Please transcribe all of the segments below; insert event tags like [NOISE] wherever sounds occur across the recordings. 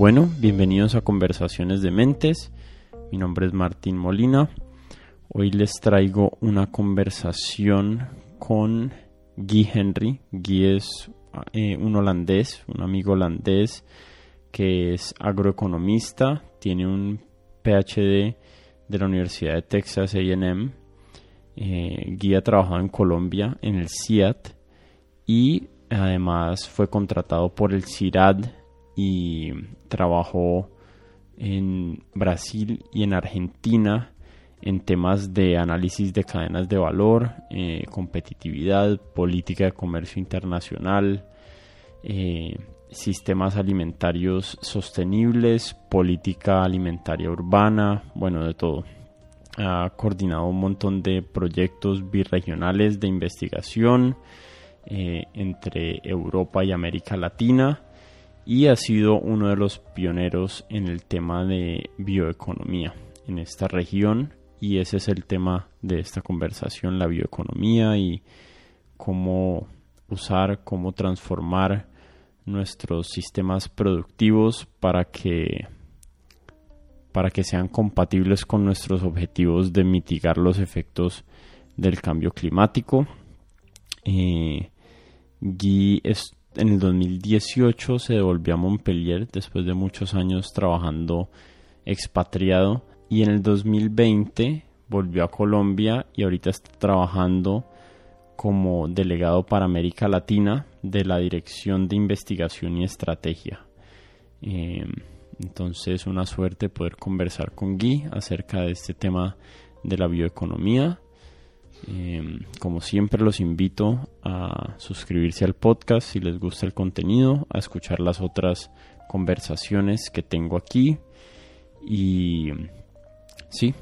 Bueno, bienvenidos a Conversaciones de Mentes. Mi nombre es Martín Molina. Hoy les traigo una conversación con Guy Henry. Guy es eh, un holandés, un amigo holandés que es agroeconomista, tiene un PhD de la Universidad de Texas AM. Eh, Guy ha trabajado en Colombia en el CIAT y además fue contratado por el CIRAD y trabajó en Brasil y en Argentina en temas de análisis de cadenas de valor, eh, competitividad, política de comercio internacional, eh, sistemas alimentarios sostenibles, política alimentaria urbana, bueno, de todo. Ha coordinado un montón de proyectos birregionales de investigación eh, entre Europa y América Latina y ha sido uno de los pioneros en el tema de bioeconomía en esta región y ese es el tema de esta conversación, la bioeconomía y cómo usar, cómo transformar nuestros sistemas productivos para que para que sean compatibles con nuestros objetivos de mitigar los efectos del cambio climático. Eh, Guy en el 2018 se devolvió a Montpellier después de muchos años trabajando expatriado y en el 2020 volvió a Colombia y ahorita está trabajando como delegado para América Latina de la Dirección de Investigación y Estrategia. Eh, entonces, una suerte poder conversar con Guy acerca de este tema de la bioeconomía. Eh, como siempre, los invito a suscribirse al podcast si les gusta el contenido, a escuchar las otras conversaciones que tengo aquí y Sí,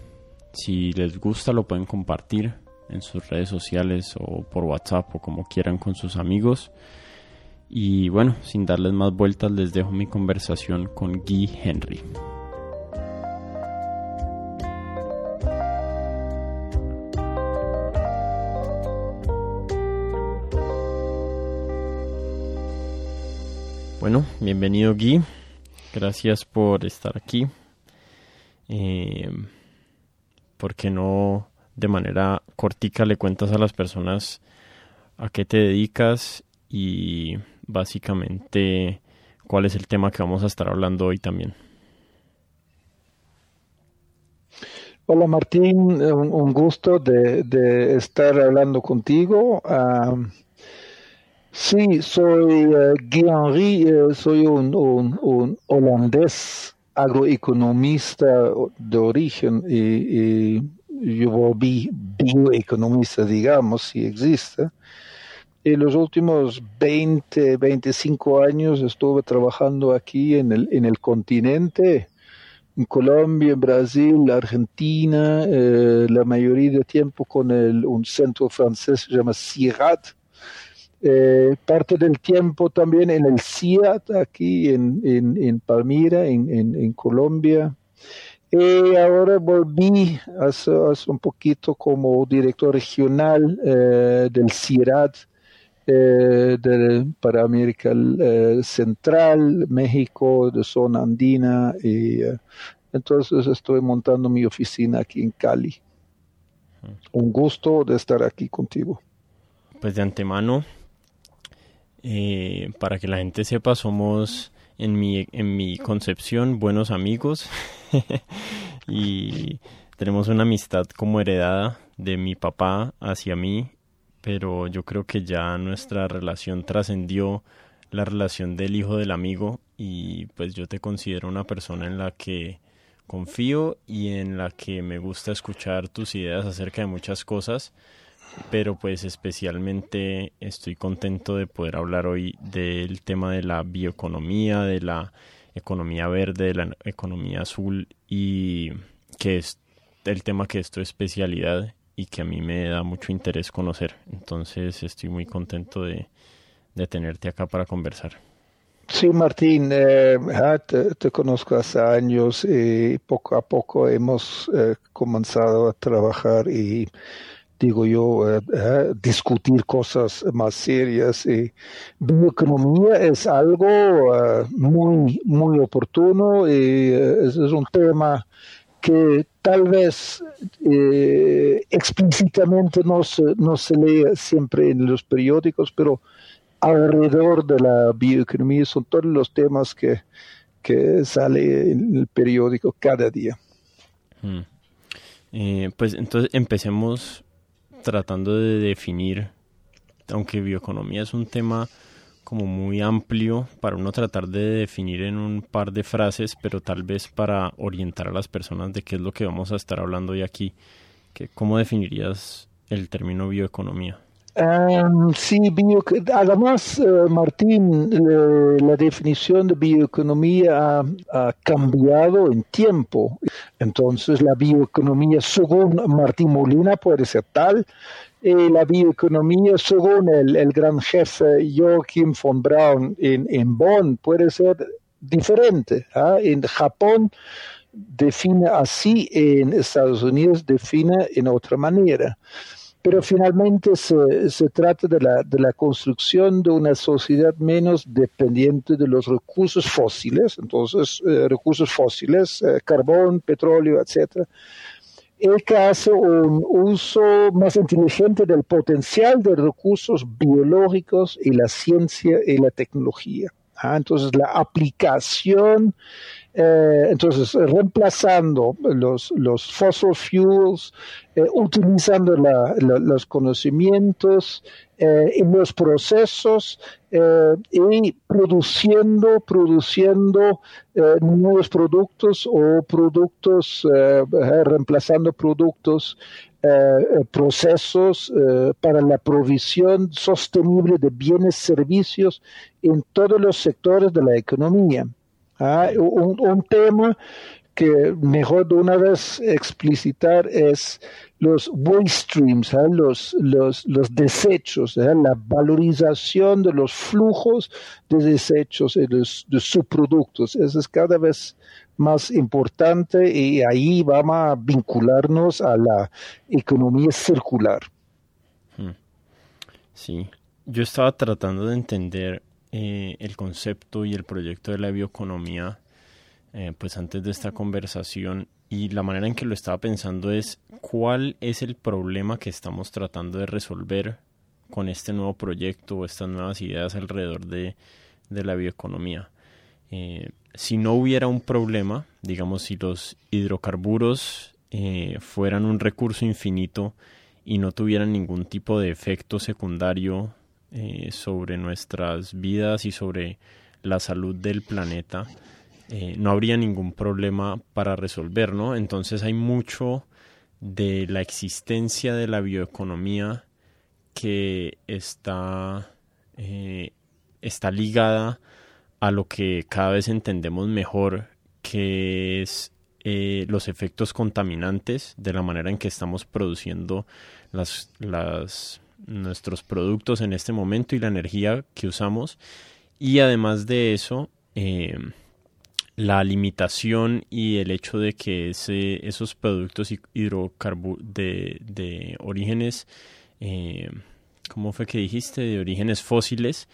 si les gusta lo pueden compartir en sus redes sociales o por WhatsApp o como quieran con sus amigos. Y bueno, sin darles más vueltas, les dejo mi conversación con Guy Henry. Bueno, bienvenido Guy. Gracias por estar aquí. Eh, ¿por qué no de manera cortica le cuentas a las personas a qué te dedicas y básicamente cuál es el tema que vamos a estar hablando hoy también? Hola Martín, un, gusto de, estar hablando contigo. Ah, sí, soy uh, Guy Henry, eh, soy un, un, holandés agroeconomista de origen y, yo volví bioeconomista, digamos, si existe. En los últimos 20, 25 años estuve trabajando aquí en el, en el continente, en Colombia, en Brasil, Argentina, eh, la mayoría de tiempo con el, un centro francés que se llama CIRAD, eh, parte del tiempo también en el CIAT, aquí en, en, Palmira, en, en, Colombia. Y ahora volví hace, un poquito como director regional eh, del CIRAD eh, para América Central, México, de zona andina. Y entonces estoy montando mi oficina aquí en Cali. Un gusto de estar aquí contigo. Pues de antemano, eh, para que la gente sepa, somos en mi, en mi concepción buenos amigos. [LAUGHS] Y tenemos una amistad como heredada de mi papá hacia mí, pero yo creo que ya nuestra relación trascendió la relación del hijo del amigo y pues yo te considero una persona en la que confío y en la que me gusta escuchar tus ideas acerca de muchas cosas pero pues especialmente estoy contento de poder hablar hoy del tema de la bioeconomía, de la economía verde, de la economía azul y que es el tema que es tu especialidad y que a mí me da mucho interés conocer. Entonces estoy muy contento de, tenerte acá para conversar. Sí, Martín, eh, te, conozco hace años y poco a poco hemos eh, comenzado a trabajar y digo yo, eh, eh, discutir cosas más serias. Y bioeconomía es algo eh, muy, muy oportuno y es, un tema que tal vez explícitamente no se, no se lee siempre en los periódicos, pero alrededor de la bioeconomía son todos los temas que, que sale en el periódico cada día. Hmm. pues entonces empecemos tratando de definir, aunque bioeconomía es un tema como muy amplio para uno tratar de definir en un par de frases, pero tal vez para orientar a las personas de qué es lo que vamos a estar hablando hoy aquí. Que, ¿Cómo definirías el término bioeconomía? Um, sí, además, uh, Martín, la definición de bioeconomía ha, cambiado en tiempo. Entonces, la bioeconomía, según Martín Molina, puede ser tal, y la bioeconomía, según el, gran jefe Joachim von Braun en, en Bonn, puede ser diferente. ¿ah? En Japón define así, en Estados Unidos define en otra manera pero finalmente se, se trata de la, de la, construcción de una sociedad menos dependiente de los recursos fósiles, entonces eh, recursos fósiles, eh, carbón, petróleo, etc., el que hace un uso más inteligente del potencial de recursos biológicos y la ciencia y la tecnología. ¿ah? Entonces la aplicación eh, entonces, reemplazando los, los fossil fuels, eh, utilizando los conocimientos eh, y los procesos y produciendo, produciendo nuevos productos o productos, reemplazando productos procesos para la provisión sostenible de bienes servicios en todos los sectores de la economía. Ah, un, tema que mejor de una vez explicitar es los waste streams, ¿ah? los, los, los, desechos, ¿ah? la valorización de los flujos de desechos y de, subproductos. Eso es cada vez más importante y ahí vamos a vincularnos a la economía circular. Hmm. Sí, yo estaba tratando de entender eh, el concepto y el proyecto de la bioeconomía, eh, pues antes de esta conversación, y la manera en que lo estaba pensando es cuál es el problema que estamos tratando de resolver con este nuevo proyecto o estas nuevas ideas alrededor de, la bioeconomía. Eh, si no hubiera un problema, digamos, si los hidrocarburos fueran un recurso infinito y no tuvieran ningún tipo de efecto secundario eh, sobre nuestras vidas y sobre la salud del planeta, eh, no habría ningún problema para resolver, ¿no? Entonces hay mucho de la existencia de la bioeconomía que está, eh, está ligada a lo que cada vez entendemos mejor, que es los efectos contaminantes de la manera en que estamos produciendo las, las nuestros productos en este momento y la energía que usamos. Y además de eso, eh, la limitación y el hecho de que ese, esos productos hidrocarburos de, de, orígenes, eh, ¿cómo fue que dijiste? De orígenes fósiles,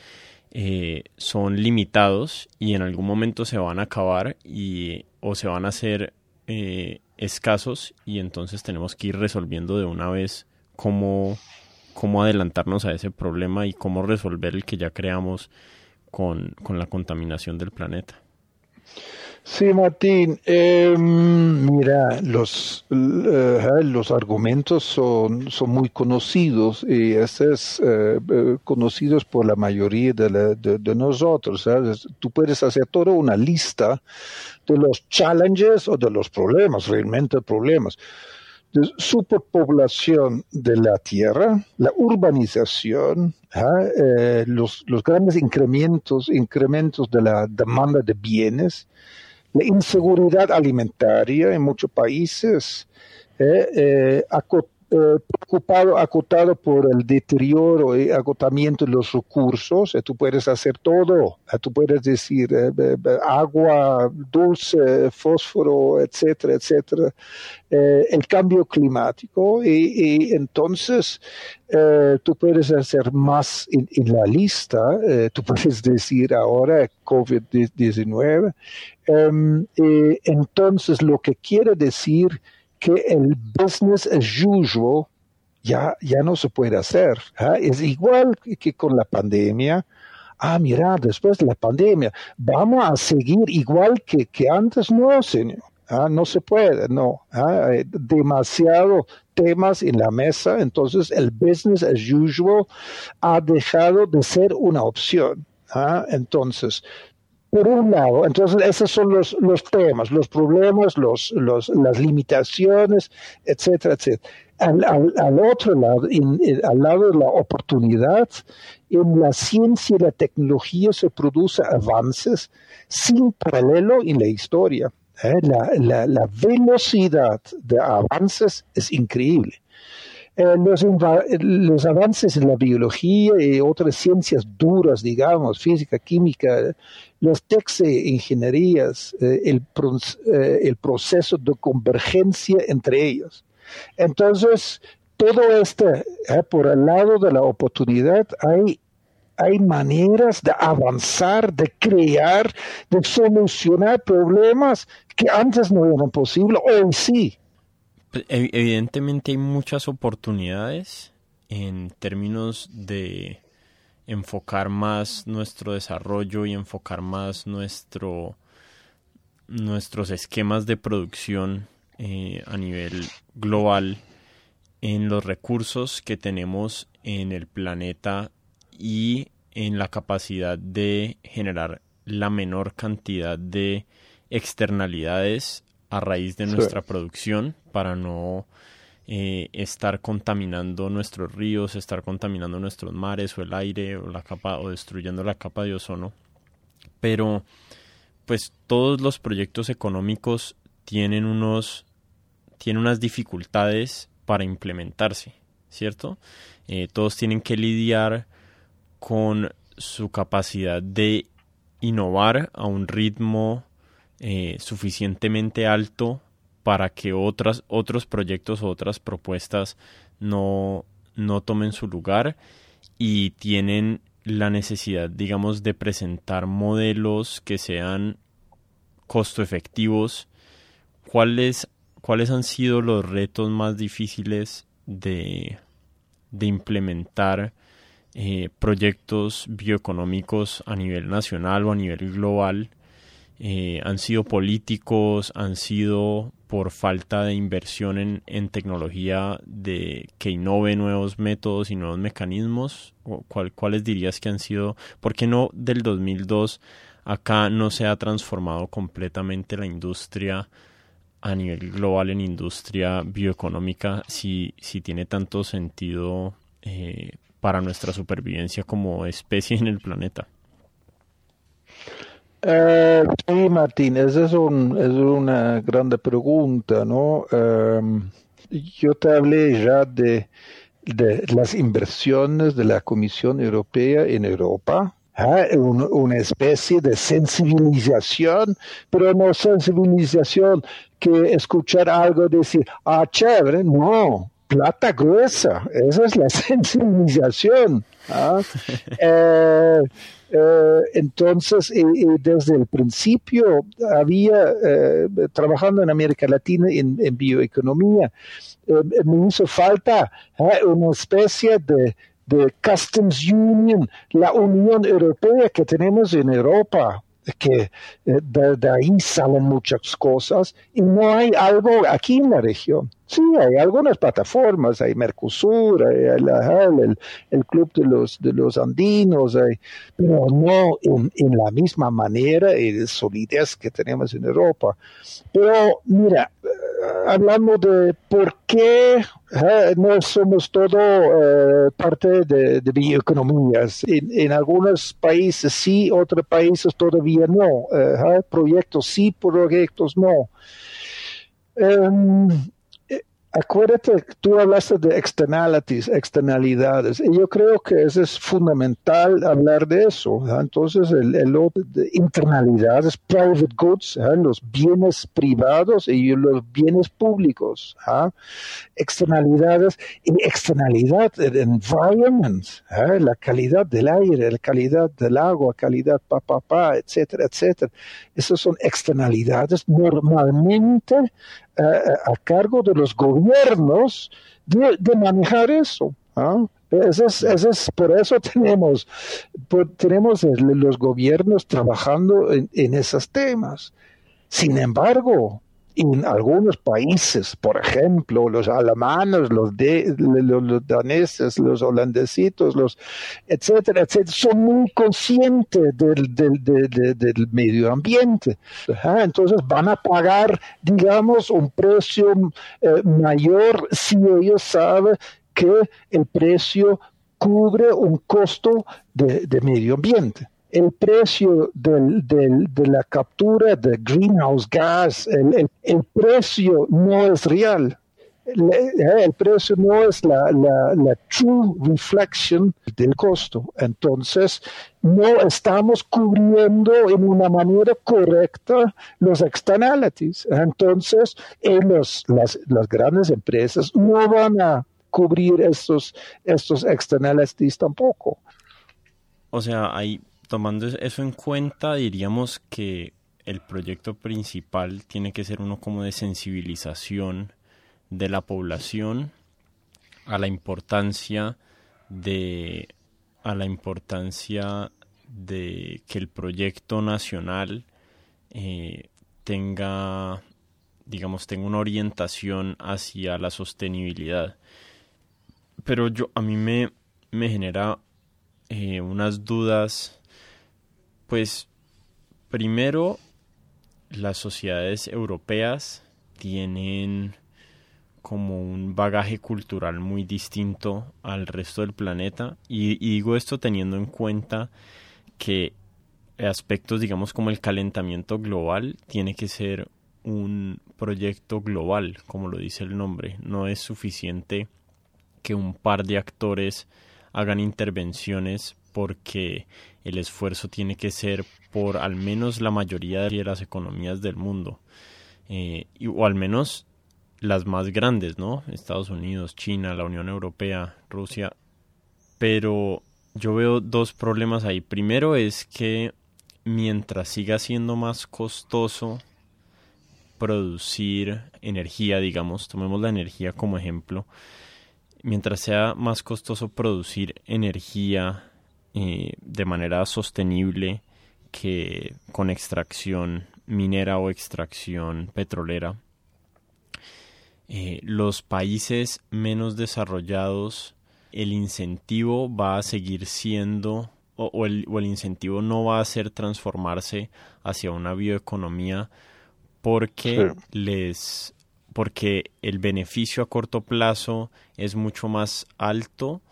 eh, son limitados y en algún momento se van a acabar y, o se van a hacer escasos y entonces tenemos que ir resolviendo de una vez cómo cómo adelantarnos a ese problema y cómo resolver el que ya creamos con, la contaminación del planeta. Sí, Martín, em, mira, los, eh, los argumentos son, son muy conocidos y es eh, eh, conocidos por la mayoría de, de, nosotros. Tú puedes hacer toda una lista de los challenges o de los problemas, realmente problemas de superpoblación de la tierra, la urbanización, ¿ah? eh, los, los, grandes incrementos, incrementos de la demanda de bienes, la inseguridad alimentaria en muchos países, ¿eh? Eh, eh, preocupado, acotado por el deterioro y agotamiento de los recursos. Eh, tú puedes hacer todo. Eh, tú puedes decir agua, dulce, fósforo, etcétera, etcétera. el cambio climático y, entonces tú puedes hacer más en, la lista. tú [LAUGHS] puedes decir ahora COVID-19. Em, entonces lo que quiere decir que el business as usual ya, ya no se puede hacer. ¿ah? Es igual que con la pandemia. Ah, mira, después de la pandemia, vamos a seguir igual que, que antes. No, señor. ¿ah? No se puede, no. ¿ah? Demasiado temas en la mesa, entonces el business as usual ha dejado de ser una opción. Entonces, por un lado, entonces esos son los, los temas, los problemas, los, los, las limitaciones, etcétera, etcétera. Al, otro lado, al lado de la oportunidad, en la ciencia y la tecnología se producen avances sin paralelo en la historia. ¿eh? La, la, la velocidad de avances es increíble. Eh, los, los, avances en la biología y otras ciencias duras, digamos, física, química, los textos de ingenierías, eh, el, eh, el proceso de convergencia entre ellos. Entonces, todo esto, por el lado de la oportunidad, hay hay maneras de avanzar, de crear, de solucionar problemas que antes no eran posibles, hoy sí. Pues, evidentemente hay muchas oportunidades en términos de enfocar más nuestro desarrollo y enfocar más nuestro nuestros esquemas de producción eh, a nivel global en los recursos que tenemos en el planeta y en la capacidad de generar la menor cantidad de externalidades a raíz de nuestra producción para no eh, estar contaminando nuestros ríos, estar contaminando nuestros mares o el aire o la capa o destruyendo la capa de ozono. Pero pues todos los proyectos económicos tienen unos tienen unas dificultades para implementarse, ¿cierto? Eh, todos tienen que lidiar con su capacidad de innovar a un ritmo eh, suficientemente alto para que otras, otros proyectos o otras propuestas no, no tomen su lugar y tienen la necesidad, digamos, de presentar modelos que sean costo efectivos. ¿Cuáles, ¿Cuáles han sido los retos más difíciles de, de implementar eh, proyectos bioeconómicos a nivel nacional o a nivel global? Eh, han sido políticos, han sido por falta de inversión en, en, tecnología de que innove nuevos métodos y nuevos mecanismos? ¿Cuál, ¿Cuáles dirías que han sido? ¿Por qué no del 2002 acá no se ha transformado completamente la industria a nivel global en industria bioeconómica si, si tiene tanto sentido eh, para nuestra supervivencia como especie en el planeta? Eh, sí, Martín, esa es, un, es una grande pregunta, ¿no? Em, yo te hablé ya de, de las inversiones de la Comisión Europea en Europa, ¿eh? una especie de sensibilización, pero no sensibilización que escuchar algo decir, ah, chévere, no, plata gruesa, esa es la [LAUGHS] sensibilización. ¿ah? [LAUGHS] eh, eh, entonces, desde el principio había, eh, trabajando en América Latina en, bioeconomía, eh, me hizo falta una especie de, de Customs Union, la Unión Europea que tenemos en Europa, que de, ahí salen muchas cosas y no hay algo aquí en la región. Sí, hay algunas plataformas, hay Mercosur, hay el, el, Club de los, de los Andinos, pero no en, la misma manera y solidez que tenemos en Europa. Pero mira, eh, hablando de por qué eh, no somos todo eh, parte de, de bioeconomías. En, algunos países sí, otros países todavía no. proyectos sí, proyectos no. Em, acuérdate, tú hablaste de externalities, externalidades, y yo creo que eso es fundamental hablar de eso. Entonces, el, el de internalidades, private goods, los bienes privados y los bienes públicos. Externalidades, y externalidad, el environment, la calidad del aire, la calidad del agua, calidad pa, pa, pa, etcétera, etcétera. Esas son externalidades normalmente a cargo de los gobiernos de, manejar eso. es, por eso [LAUGHS] tenemos, tenemos los gobiernos trabajando en, en esos temas. Sin embargo, en algunos países, por ejemplo, los alemanes, los, de, los, daneses, los holandesitos, los etcétera, etcétera, son muy conscientes del, del, del, medio ambiente. Entonces van a pagar, digamos, un precio eh, mayor si ellos saben que el precio cubre un costo de medio ambiente el precio del, de la captura de greenhouse gas, el, el, precio no es real. El, el precio no es la, la, la, true reflection del costo. Entonces, no estamos cubriendo en una manera correcta los externalities. Entonces, los, las, las grandes empresas no van a cubrir estos, estos externalities tampoco. O sea, hay tomando eso en cuenta, diríamos que el proyecto principal tiene que ser uno como de sensibilización de la población a la importancia de a la importancia de que el proyecto nacional eh, tenga digamos tenga una orientación hacia la sostenibilidad. Pero yo a mí me, me genera eh, unas dudas pues primero, las sociedades europeas tienen como un bagaje cultural muy distinto al resto del planeta. Y, digo esto teniendo en cuenta que aspectos digamos como el calentamiento global tiene que ser un proyecto global como lo dice el nombre. No es suficiente que un par de actores hagan intervenciones porque el esfuerzo tiene que ser por al menos la mayoría de las economías del mundo, eh, o al menos las más grandes, ¿no? Estados Unidos, China, la Unión Europea, Rusia. Pero yo veo dos problemas ahí. Primero es que mientras siga siendo más costoso producir energía, digamos, tomemos la energía como ejemplo, mientras sea más costoso producir energía eh, de manera sostenible que con extracción minera o extracción petrolera. Eh, los países menos desarrollados, el incentivo va a seguir siendo, o, el, o el incentivo no va a ser transformarse hacia una bioeconomía porque les porque el beneficio a corto plazo es mucho más alto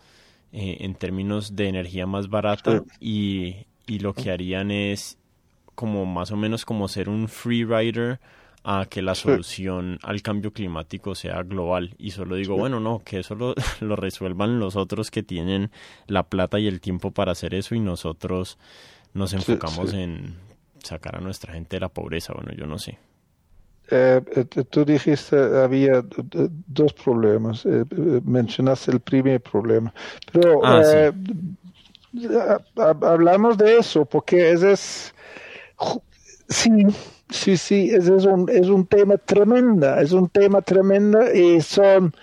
eh, en términos de energía más barata y, y, lo que harían es como más o menos como ser un free rider a que la solución al cambio climático sea global. Y solo digo, bueno, no, que eso lo, [LAUGHS] lo, resuelvan los otros que tienen la plata y el tiempo para hacer eso y nosotros nos enfocamos en sacar a nuestra gente de la pobreza. Bueno, yo no sé. Eh, eh, tú dijiste había dos problemas. Eh, mencionaste el primer problema. Pero ah, hablamos de eso porque ese es. Sí, sí, sí, ese es un, es un tema tremendo. Es un tema tremendo y son.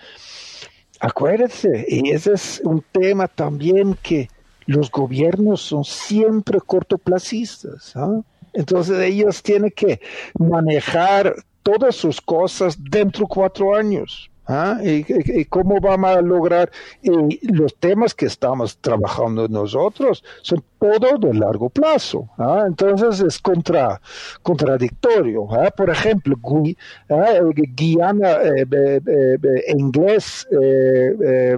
Acuérdense, y ese es un tema también que los gobiernos son siempre cortoplacistas. ¿ah? Entonces ellos tienen que manejar todas sus cosas dentro de cuatro años. ¿Ah? ¿Y, cómo vamos a lograr? Y los temas que estamos trabajando nosotros son todos de largo plazo. ¿ah? Entonces es contra, contradictorio. ¿ah? Por ejemplo, Guiana eh, inglés eh,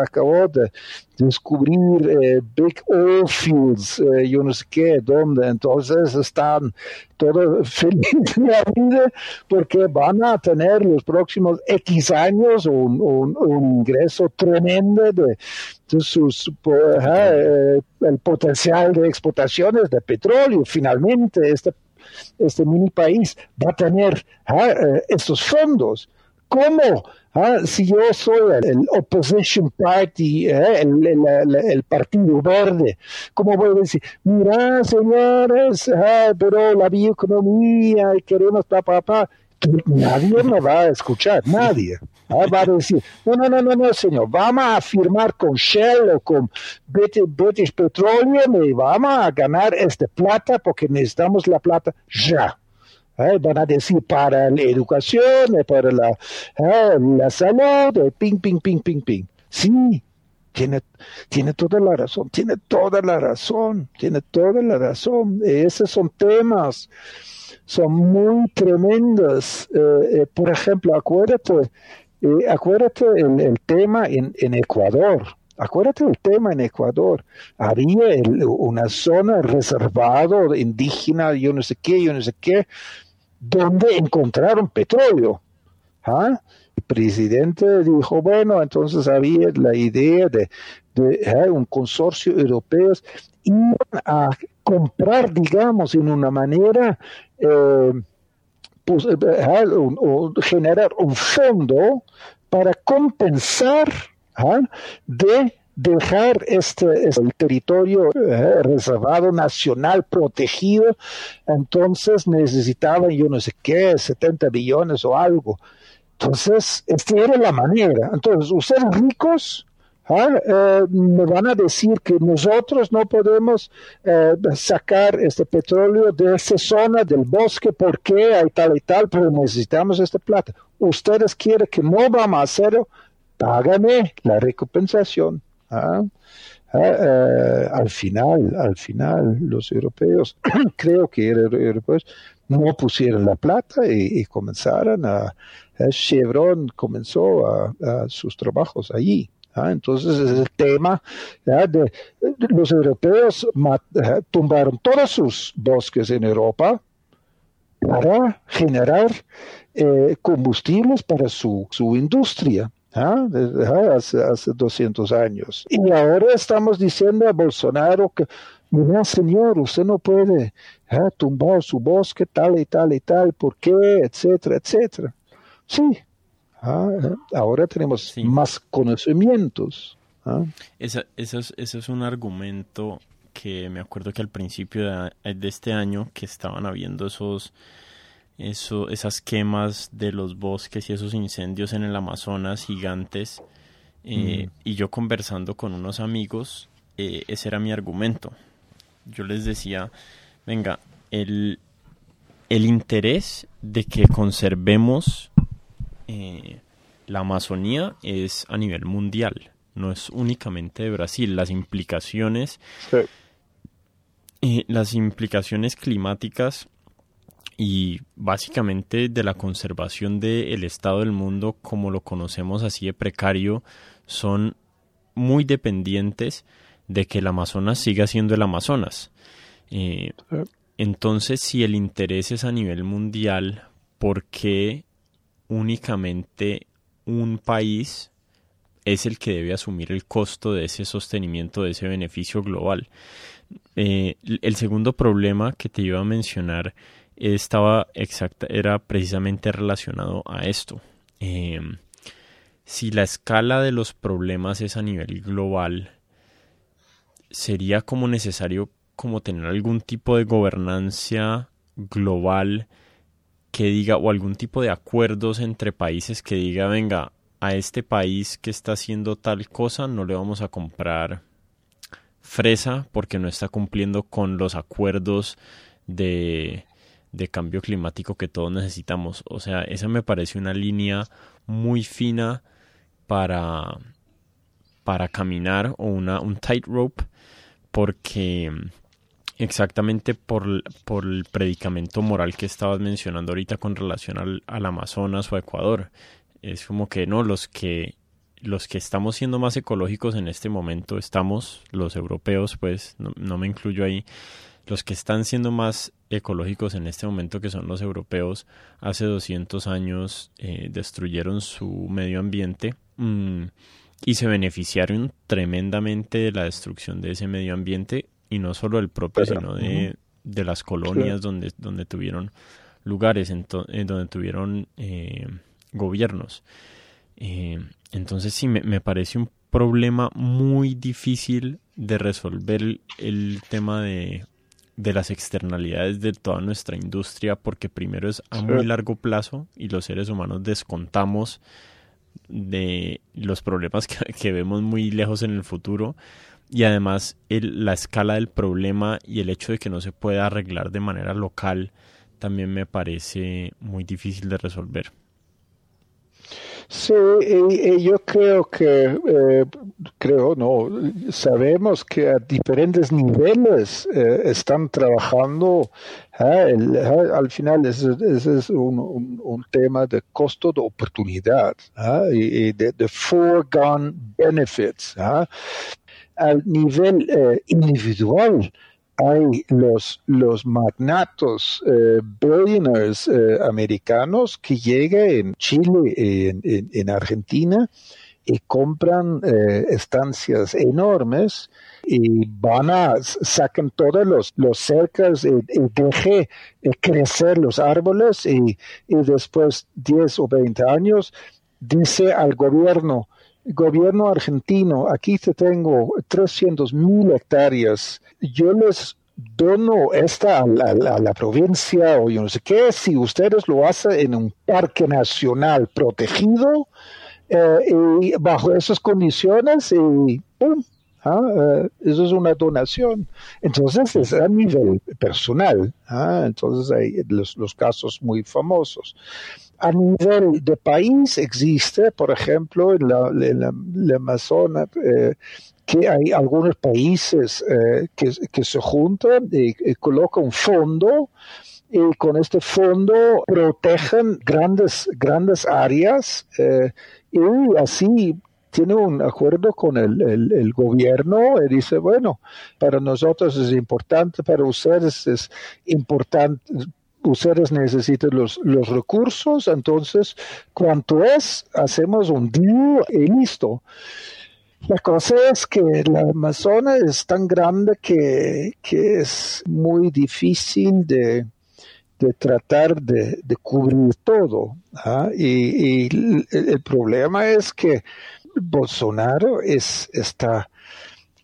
acabó de descubrir eh, big oil fields, eh, yo no sé qué, dónde. Entonces están todos [LAUGHS] felices de porque van a tener los próximos X años un, ingreso tremendo de, sus, eh, el potencial de exportaciones de petróleo. Finalmente, este, este mini país va a tener eh, estos fondos. ¿Cómo? Ah, si yo soy el, opposition party, eh, el, partido verde, ¿cómo voy a decir? Mira, señores, ah, pero la bioeconomía y queremos papá, papá. Nadie me va a escuchar, nadie. Ah, va a decir, no, no, no, no, no, señor, vamos a firmar con Shell o con British Petroleum y vamos a ganar esta plata porque necesitamos la plata ya. ¿Eh? van a decir para la educación, para la, ¿eh? la salud, ping, ping, ping, ping, ping. Sí, tiene, tiene toda la razón, tiene toda la razón, tiene toda la razón. Esos son temas, son muy tremendos. Eh, por ejemplo, acuérdate, acuérdate el, el tema en, en Ecuador. Acuérdate el tema en Ecuador. Había una zona reservada indígena, yo no sé qué, yo no sé qué, donde encontraron petróleo. ¿Ah? El presidente dijo, bueno, entonces había la idea de, de un consorcio europeo iban a comprar, digamos, en una manera, eh, pues, eh, generar un fondo para compensar de dejar este, el territorio eh, reservado nacional protegido, entonces necesitaban yo no sé qué, 70 billones o algo. Entonces, esta era la manera. Entonces, ustedes ricos ¿ah? eh, me van a decir que nosotros no podemos eh, sacar este petróleo de esta zona del bosque porque hay tal y tal, pero necesitamos esta plata. Ustedes quieren que no vamos a hacerlo, págame la recompensación. ¿Ah? Ah, eh, al final, al final, los europeos, [CLEARS THROAT] creo que eran europeos, no pusieron la plata y, comenzaron a, Chevron comenzó a, sus trabajos allí. ¿ah? Entonces es el tema de, los europeos eh, tumbaron todos sus bosques en Europa para generar eh, combustibles para su, su industria. ¿Ah? Hace, hace 200 años. Y ahora estamos diciendo a Bolsonaro que, mira, señor, usted no puede ¿ah? tumbar su bosque tal y tal y tal, ¿por qué? Etcétera, etcétera. Sí, ¿ah? ahora tenemos más conocimientos. Esa, eso, es, eso es un argumento que me acuerdo que al principio de, de este año que estaban habiendo esos eso, esas quemas de los bosques y esos incendios en el Amazonas gigantes. Eh, mm. Y yo conversando con unos amigos, eh, ese era mi argumento. Yo les decía, venga, el, el interés de que conservemos eh, la Amazonía es a nivel mundial, no es únicamente de Brasil. Las implicaciones, las implicaciones climáticas y básicamente de la conservación del estado del mundo como lo conocemos así de precario son muy dependientes de que el Amazonas siga siendo el Amazonas. Eh, entonces, si el interés es a nivel mundial, ¿por qué únicamente un país es el que debe asumir el costo de ese sostenimiento, de ese beneficio global? Eh, el segundo problema que te iba a mencionar estaba exacta, era precisamente relacionado a esto. Em, si la escala de los problemas es a nivel global, sería como necesario como tener algún tipo de gobernancia global que diga o algún tipo de acuerdos entre países que diga venga a este país que está haciendo tal cosa no le vamos a comprar fresa porque no está cumpliendo con los acuerdos de de cambio climático que todos necesitamos. O sea, esa me parece una línea muy fina para, para caminar o una, un tightrope porque exactamente por, por, el predicamento moral que estabas mencionando ahorita con relación al, Amazonas o Ecuador. Es como que no, los que los que estamos siendo más ecológicos en este momento estamos, los europeos, pues no me incluyo ahí, los que están siendo más ecológicos en este momento, que son los europeos, hace 200 años eh, destruyeron su medio ambiente mm, y se beneficiaron tremendamente de la destrucción de ese medio ambiente y no solo el propio, sino de, de las colonias donde, donde tuvieron lugares, en eh, donde tuvieron eh, gobiernos. entonces sí, me, me parece un problema muy difícil de resolver el, tema de, de, las externalidades de toda nuestra industria, porque primero es a muy largo plazo y los seres humanos descontamos de los problemas [LAUGHS] que, vemos muy lejos en el futuro y además la escala del problema y el hecho de que no se pueda arreglar de manera local también me parece muy difícil de resolver. Sí, yo creo que, eh, creo, no, sabemos que a diferentes niveles eh, están trabajando. ¿eh? al final, ese, es un, un, tema de costo de oportunidad y, de, de, foregone benefits. Al nivel individual, hay los, los magnatos, eh, billionaires eh, americanos que llegan en Chile, en, en, Argentina, y compran eh, estancias enormes y van a, sacan todos los, los cercas y, y deje crecer los árboles y, y después 10 o 20 años dice al gobierno, gobierno argentino, aquí te tengo 300 mil hectáreas, yo les dono esta a la, provincia o yo no sé qué, si ustedes lo hacen en un parque nacional protegido eh, y bajo esas condiciones y ¡pum! ¿ah? Eh, eso es una donación. Entonces es a nivel personal. ¿ah? Entonces hay los, los casos muy famosos a nivel de país existe, por ejemplo, en la, en Amazonas, eh, que hay algunos países eh, que, se juntan y, colocan un fondo y con este fondo protegen grandes, grandes áreas eh, y así tiene un acuerdo con el, el, el, gobierno y dice, bueno, para nosotros es importante, para ustedes es importante, ustedes necesitan los, los recursos, entonces, cuanto es, hacemos un deal y listo. La cosa es que la Amazonas es tan grande que, que es muy difícil de, de tratar de, de cubrir todo. ¿ah? Y, y el, el, problema es que Bolsonaro es, está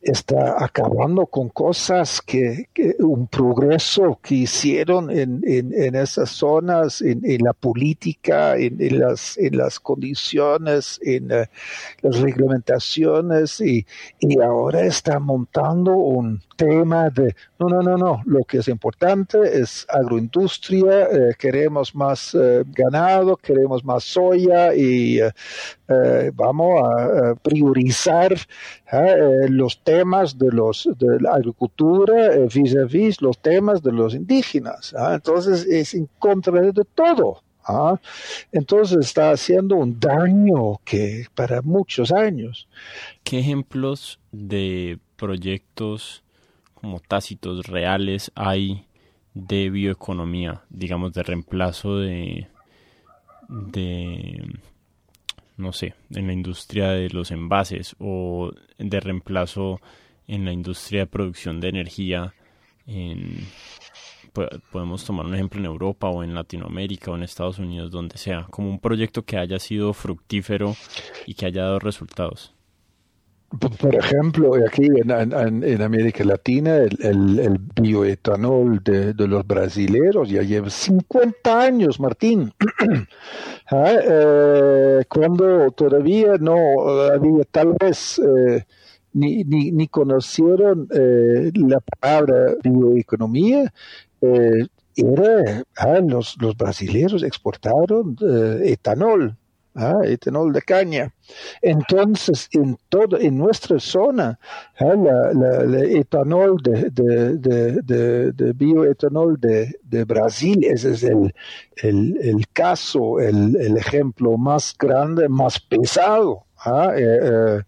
está acabando con cosas que, un progreso que hicieron en, en, esas zonas, en, la política, en, las, en las condiciones, en eh, las reglamentaciones y, y ahora está montando un tema de, no, no, no, no, lo que es importante es agroindustria, eh, queremos más eh, ganado, queremos más soya y vamos a priorizar los temas de, los, de la agricultura vis a vis los temas de los indígenas. Entonces es en contra de todo. Entonces está haciendo un daño que para muchos años. ¿Qué ejemplos de proyectos como tácitos reales hay de bioeconomía, digamos, de reemplazo de no sé, en la industria de los envases o de reemplazo en la industria de producción de energía. En, podemos tomar un ejemplo en Europa o en Latinoamérica o en Estados Unidos, donde sea, como un proyecto que haya sido fructífero y que haya dado resultados. Por ejemplo, aquí en, América Latina, el, bioetanol de, los brasileros ya lleva 50 años, Martín. [CLEARS THROAT] Ah, eh, cuando todavía no había tal vez eh, ni, ni, conocieron eh, la palabra bioeconomía, era, ah, los, los brasileros exportaron etanol ¿ah? etanol de caña. Entonces, en todo, en nuestra zona, ¿ah? la, etanol de, de, de, bioetanol de, Brasil, ese es el, el, caso, el, el, ejemplo más grande, más pesado. ¿ah? Eh, eh,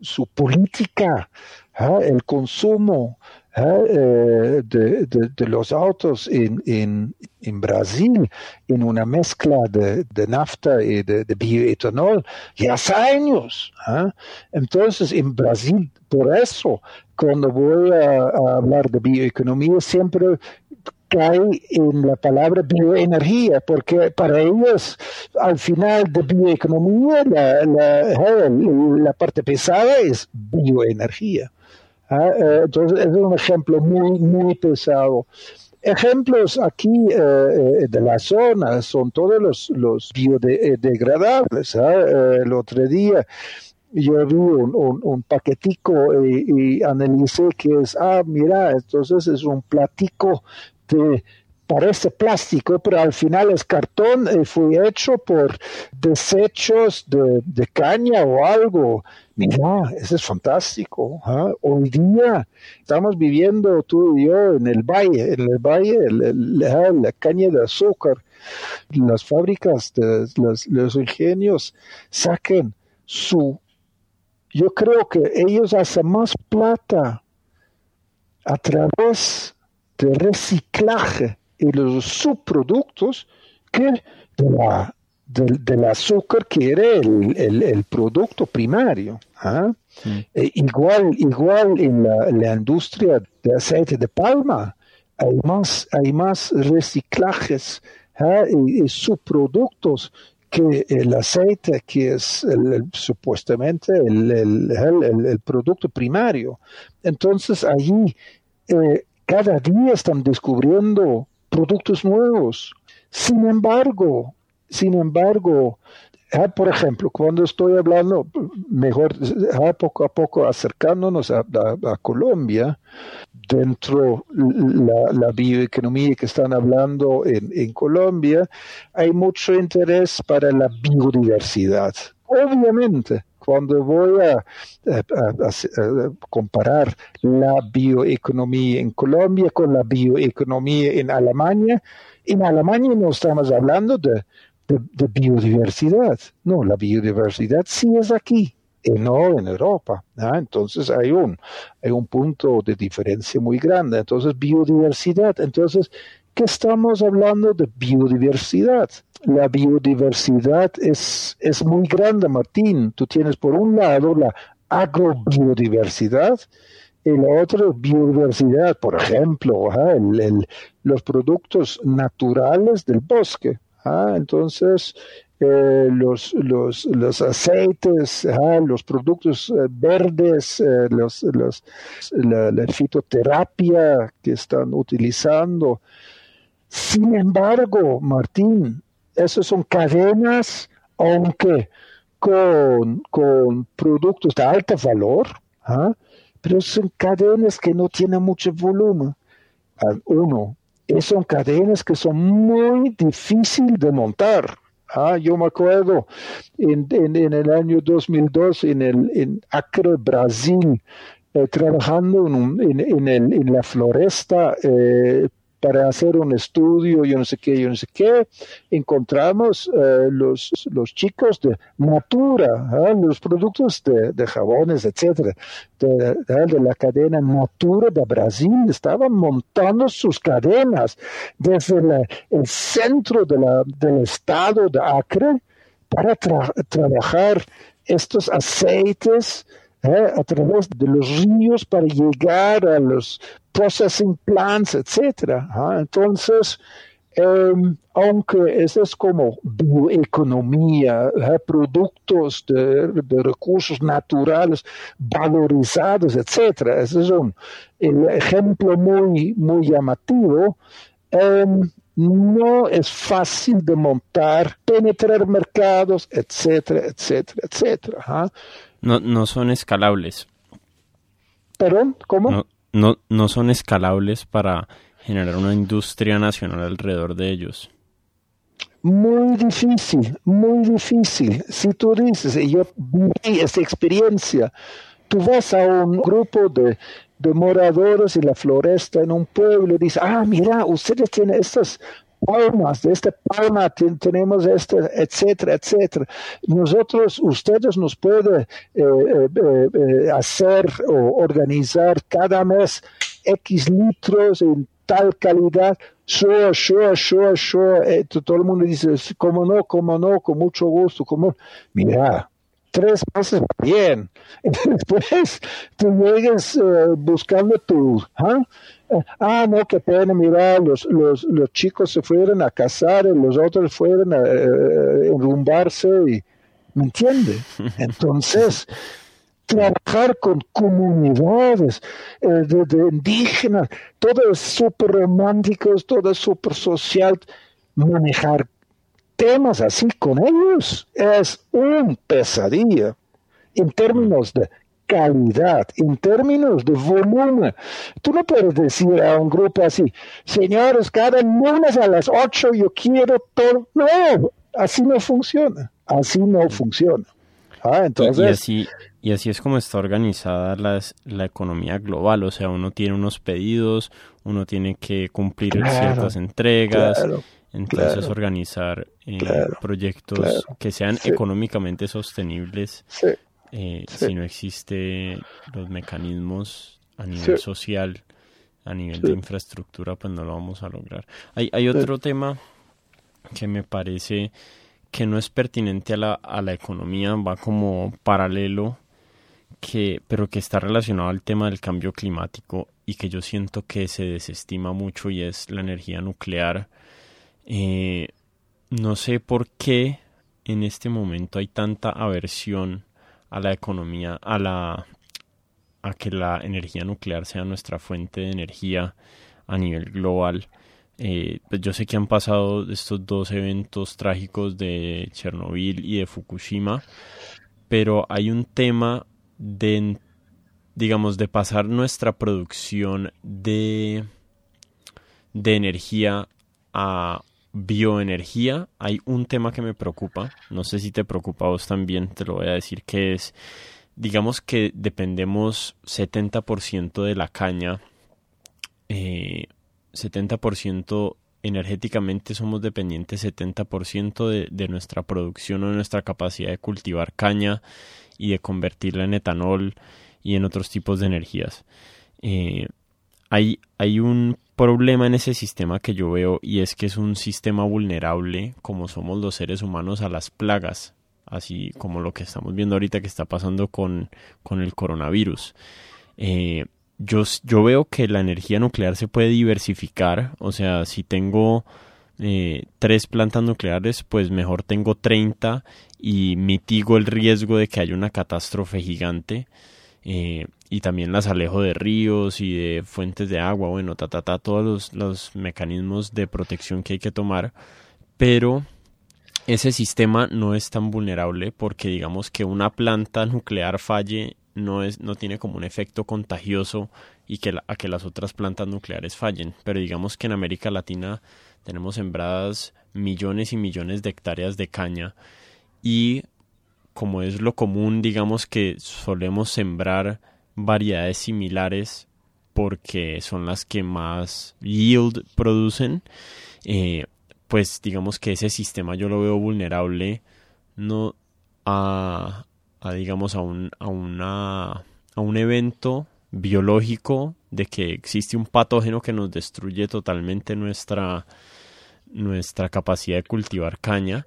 su política, el consumo, ¿eh? de, los autos en, en, en, Brasil en una mezcla de, nafta y de, bioetanol ya hace años. Entonces, en Brasil, por eso, cuando voy a hablar de bioeconomía, siempre cae en la palabra bioenergía, porque para ellos, al final de bioeconomía, la, la, la parte pesada es bioenergía. ¿Ah? Eh, entonces, es un ejemplo muy, muy pesado. Ejemplos aquí eh, eh, de la zona son todos los, los biodegradables. ¿ah? el otro día yo vi un, un, paquetico y, y, analicé que es, ah, mira, entonces es un platico parece plástico, pero al final es cartón y fue hecho por desechos de, caña o algo. Mira, eso es fantástico. ¿ah? Hoy día estamos viviendo tú y yo en el valle, en el valle, la caña de azúcar. Las fábricas, de, los, los ingenios saquen su... Yo creo que ellos hacen más plata a través de reciclaje y los subproductos que de la, del azúcar que era el, el, producto primario. ¿ah? E igual, igual en la, la, industria de aceite de palma, hay más, hay más reciclajes ¿ah? y, subproductos que el aceite, que es supuestamente el, el, producto primario. Entonces allí eh, cada día están descubriendo productos nuevos. Sin embargo, sin embargo, ah, por ejemplo, cuando estoy hablando, mejor, ah, poco a poco acercándonos a, Colombia, dentro la, la bioeconomía que están hablando en, en Colombia, hay mucho interés para la biodiversidad. Obviamente, cuando voy a, comparar la bioeconomía en Colombia con la bioeconomía en Alemania, en Alemania no estamos hablando de, biodiversidad, no, la biodiversidad sí es aquí, y no en Europa. Entonces hay un, hay un punto de diferencia muy grande. Entonces, biodiversidad. Entonces, ¿qué estamos hablando de biodiversidad? la biodiversidad es, es muy grande, Martín. Tú tienes por un lado la agrobiodiversidad y la otra biodiversidad, por ejemplo, los productos naturales del bosque. Entonces, eh, los, los, los, aceites, los productos eh, verdes, eh, los, la, la, fitoterapia que están utilizando. Sin embargo, Martín, esas son cadenas, aunque con, con productos de alto valor, ¿ah? pero son cadenas que no tienen mucho volumen. Ah, uno, y son cadenas que son muy difíciles de montar. ¿ah? yo me acuerdo en, en, el año 2002 en, el, en Acre, Brasil, eh, trabajando en, en, en, la floresta eh, para hacer un estudio, yo no sé qué, yo no sé qué, encontramos eh, los, los chicos de Natura, ¿ah? los productos de, de, jabones, etcétera, de, de, la cadena Natura de Brasil, estaban montando sus cadenas desde el centro de la, del estado de Acre para trabajar estos aceites ¿eh? a través de los ríos para llegar a los processing plants, etcétera. Entonces, em, aunque eso es como bioeconomía, productos de, recursos naturales valorizados, etcétera, ese es un ejemplo muy, muy llamativo. Em, no es fácil de montar, penetrar mercados, etcétera, etcétera, etcétera. No, no son escalables. ¿Perdón? ¿Cómo? No, no, no son escalables para generar una industria nacional alrededor de ellos. Muy difícil, muy difícil. Si tú dices, yo viví esa experiencia, tú vas a un grupo de, de moradores en la floresta en un pueblo y dices, ah, mira, ustedes tienen estas palmas, de esta palma tenemos este, etcétera, etcétera. Nosotros, ustedes nos pueden eh, eh, eh, hacer o organizar cada mes X litros en tal calidad, sure, sure, sure, sure. todo el mundo dice, como no, como no, con mucho gusto, como, mira, tres meses bien. [LAUGHS] Después tú llegues buscando tu, ¿ah? Ah, no, qué pena, mira, los, los, los chicos se fueron a casar y los otros fueron a eh, enrumbarse, y, ¿me entiende? [LAUGHS] Entonces, trabajar con comunidades eh, de, indígenas, todo es súper romántico, todo es súper social, manejar temas así con ellos es un pesadilla en términos de calidad, en términos de volumen. Tú no puedes decir a un grupo así, señores, cada lunes a las 8 yo quiero todo. No, así no funciona, así no funciona. Ah, entonces... Y así, y así es como está organizada la, la economía global, o sea, uno tiene unos pedidos, uno tiene que cumplir ciertas entregas, entonces organizar eh, proyectos que sean económicamente sostenibles eh, si no existe los mecanismos a nivel social, a nivel de infraestructura, pues no lo vamos a lograr. Hay, hay otro tema que me parece que no es pertinente a la, a la economía, va como paralelo, que, pero que está relacionado al tema del cambio climático y que yo siento que se desestima mucho y es la energía nuclear. Eh, no sé por qué en este momento hay tanta aversión a la economía, a la a que la energía nuclear sea nuestra fuente de energía a nivel global. Eh, pues yo sé que han pasado estos dos eventos trágicos de Chernobyl y de Fukushima, pero hay un tema de, digamos, de pasar nuestra producción de, de energía a bioenergía, hay un tema que me preocupa, no sé si te preocupa a vos también, te lo voy a decir, que es, digamos que dependemos 70% de la caña, eh, 70% energéticamente somos dependientes 70% de, de nuestra producción o de nuestra capacidad de cultivar caña y de convertirla en etanol y en otros tipos de energías. Eh, hay, hay un problema en ese sistema que yo veo y es que es un sistema vulnerable como somos los seres humanos a las plagas, así como lo que estamos viendo ahorita que está pasando con, con el coronavirus. Eh, yo, yo veo que la energía nuclear se puede diversificar, o sea, si tengo eh, tres plantas nucleares, pues mejor tengo 30 y mitigo el riesgo de que haya una catástrofe gigante. Eh, y también las alejo de ríos y de fuentes de agua, bueno, ta, ta, ta, todos los, los mecanismos de protección que hay que tomar, pero ese sistema no es tan vulnerable porque digamos que una planta nuclear falle no es no tiene como un efecto contagioso y que a que las otras plantas nucleares fallen, pero digamos que en América Latina tenemos sembradas millones y millones de hectáreas de caña y como es lo común, digamos que solemos sembrar variedades similares porque son las que más yield producen, eh, pues digamos que ese sistema yo lo veo vulnerable no a, a digamos a un, a una a un evento biológico de que existe un patógeno que nos destruye totalmente nuestra nuestra capacidad de cultivar caña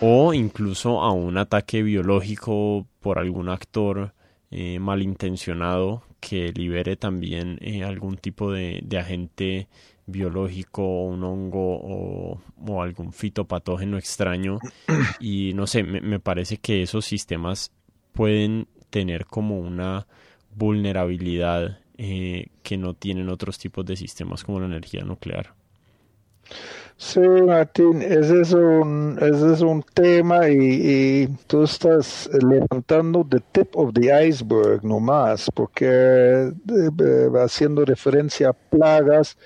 o incluso a un ataque biológico por algún actor eh, malintencionado que libere también eh, algún tipo de, agente biológico o un hongo o, algún fitopatógeno extraño [CLEARS THROAT] y no sé, me, parece que esos sistemas pueden tener como una vulnerabilidad eh, que no tienen otros tipos de sistemas como la energía nuclear. Sí, Martín, ese es un, ese es un tema y, tú estás levantando the tip of the iceberg nomás, porque eh, haciendo referencia a plagas,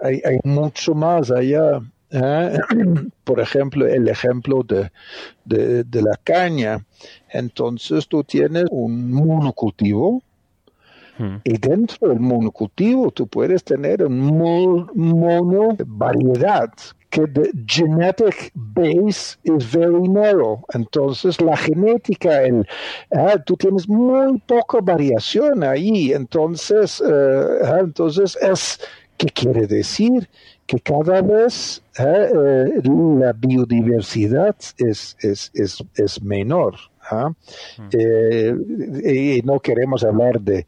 hay, hay mucho más allá. ¿eh? [CLEARS THROAT] Por ejemplo, el ejemplo de, de, de la caña. Entonces tú tienes un monocultivo Y dentro del monocultivo tú puedes tener un mono variedad que the genetic base is very narrow. Entonces la genética, el, ah, tú tienes muy poca variación ahí. Entonces, eh, ah, entonces es, ¿qué quiere decir? Que cada vez ah, eh, la biodiversidad es, es, es, es menor. Hmm. Eh, y no queremos hablar de,